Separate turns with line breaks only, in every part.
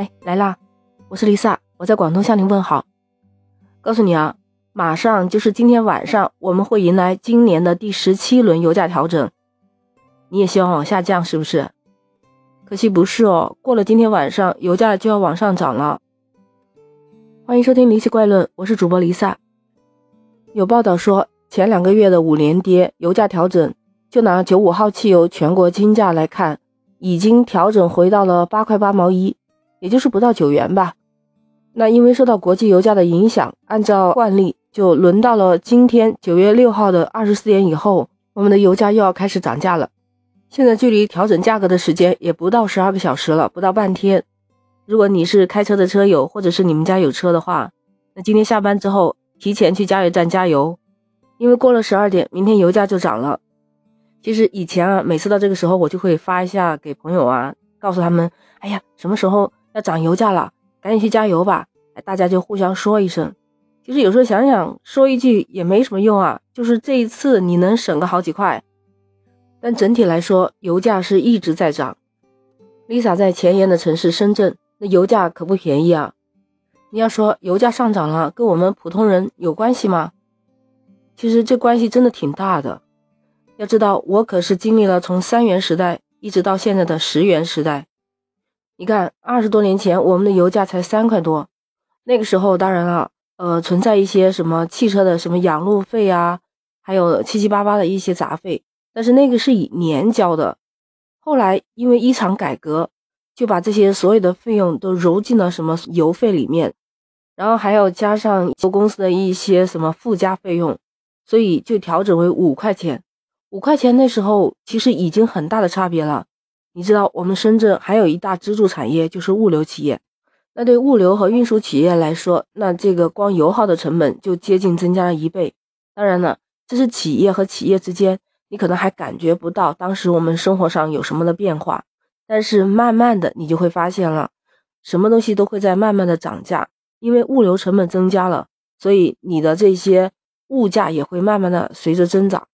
哎，来啦！我是丽萨，我在广东向您问好。告诉你啊，马上就是今天晚上，我们会迎来今年的第十七轮油价调整。你也希望往下降是不是？可惜不是哦，过了今天晚上，油价就要往上涨了。欢迎收听《离奇怪论》，我是主播丽萨。有报道说，前两个月的五连跌，油价调整，就拿九五号汽油全国均价来看，已经调整回到了八块八毛一，也就是不到九元吧。那因为受到国际油价的影响，按照惯例，就轮到了今天九月六号的二十四点以后，我们的油价又要开始涨价了。现在距离调整价格的时间也不到十二个小时了，不到半天。如果你是开车的车友，或者是你们家有车的话，那今天下班之后提前去加油站加油，因为过了十二点，明天油价就涨了。其实以前啊，每次到这个时候，我就会发一下给朋友啊，告诉他们，哎呀，什么时候要涨油价了，赶紧去加油吧。哎大家就互相说一声。其实有时候想想，说一句也没什么用啊，就是这一次你能省个好几块。但整体来说，油价是一直在涨。Lisa 在前沿的城市深圳，那油价可不便宜啊。你要说油价上涨了，跟我们普通人有关系吗？其实这关系真的挺大的。要知道，我可是经历了从三元时代一直到现在的十元时代。你看，二十多年前我们的油价才三块多，那个时候当然了，呃，存在一些什么汽车的什么养路费啊，还有七七八八的一些杂费。但是那个是以年交的，后来因为一场改革，就把这些所有的费用都揉进了什么油费里面，然后还要加上油公司的一些什么附加费用，所以就调整为五块钱。五块钱那时候其实已经很大的差别了。你知道我们深圳还有一大支柱产业就是物流企业，那对物流和运输企业来说，那这个光油耗的成本就接近增加了一倍。当然了，这是企业和企业之间。你可能还感觉不到当时我们生活上有什么的变化，但是慢慢的你就会发现了，什么东西都会在慢慢的涨价，因为物流成本增加了，所以你的这些物价也会慢慢的随着增长。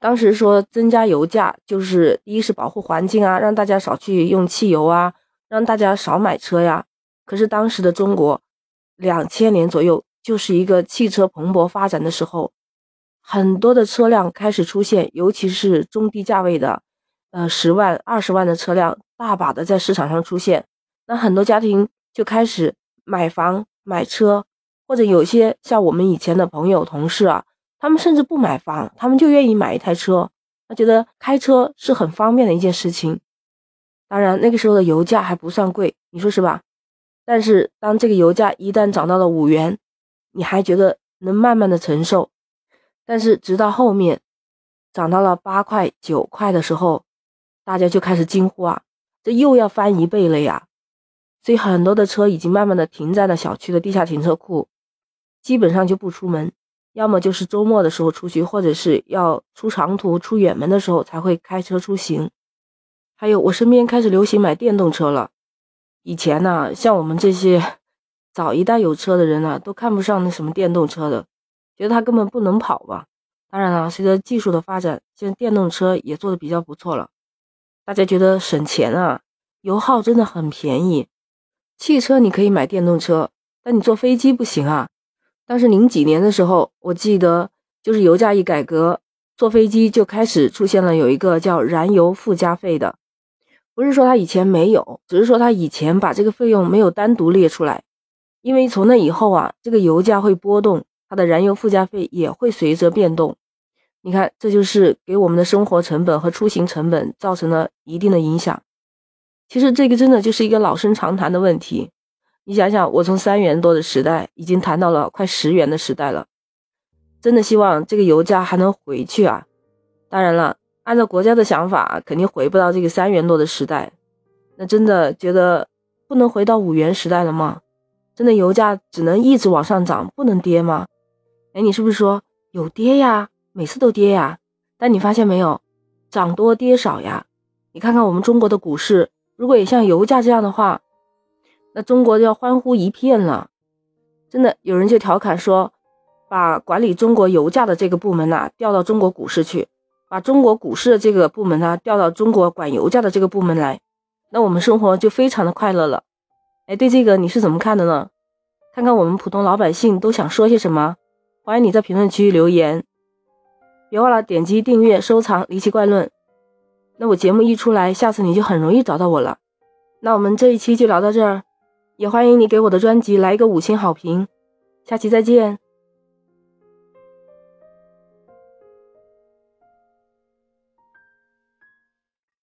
当时说增加油价，就是第一是保护环境啊，让大家少去用汽油啊，让大家少买车呀。可是当时的中国，两千年左右就是一个汽车蓬勃发展的时候。很多的车辆开始出现，尤其是中低价位的，呃，十万、二十万的车辆，大把的在市场上出现。那很多家庭就开始买房、买车，或者有些像我们以前的朋友、同事啊，他们甚至不买房，他们就愿意买一台车，他觉得开车是很方便的一件事情。当然，那个时候的油价还不算贵，你说是吧？但是当这个油价一旦涨到了五元，你还觉得能慢慢的承受。但是直到后面涨到了八块九块的时候，大家就开始惊呼啊，这又要翻一倍了呀！所以很多的车已经慢慢的停在了小区的地下停车库，基本上就不出门，要么就是周末的时候出去，或者是要出长途、出远门的时候才会开车出行。还有我身边开始流行买电动车了，以前呢，像我们这些早一代有车的人呢，都看不上那什么电动车的。觉得它根本不能跑吧？当然了，随着技术的发展，现在电动车也做的比较不错了。大家觉得省钱啊，油耗真的很便宜。汽车你可以买电动车，但你坐飞机不行啊。但是零几年的时候，我记得就是油价一改革，坐飞机就开始出现了有一个叫燃油附加费的。不是说它以前没有，只是说它以前把这个费用没有单独列出来，因为从那以后啊，这个油价会波动。它的燃油附加费也会随着变动，你看，这就是给我们的生活成本和出行成本造成了一定的影响。其实这个真的就是一个老生常谈的问题。你想想，我从三元多的时代已经谈到了快十元的时代了，真的希望这个油价还能回去啊！当然了，按照国家的想法，肯定回不到这个三元多的时代。那真的觉得不能回到五元时代了吗？真的油价只能一直往上涨，不能跌吗？哎，你是不是说有跌呀？每次都跌呀？但你发现没有，涨多跌少呀？你看看我们中国的股市，如果也像油价这样的话，那中国就要欢呼一片了。真的，有人就调侃说，把管理中国油价的这个部门呐调到中国股市去，把中国股市的这个部门呢调到中国管油价的这个部门来，那我们生活就非常的快乐了。哎，对这个你是怎么看的呢？看看我们普通老百姓都想说些什么？欢迎你在评论区留言。别忘了点击订阅、收藏《离奇怪论》。那我节目一出来，下次你就很容易找到我了。那我们这一期就聊到这儿，也欢迎你给我的专辑来一个五星好评。下期再见。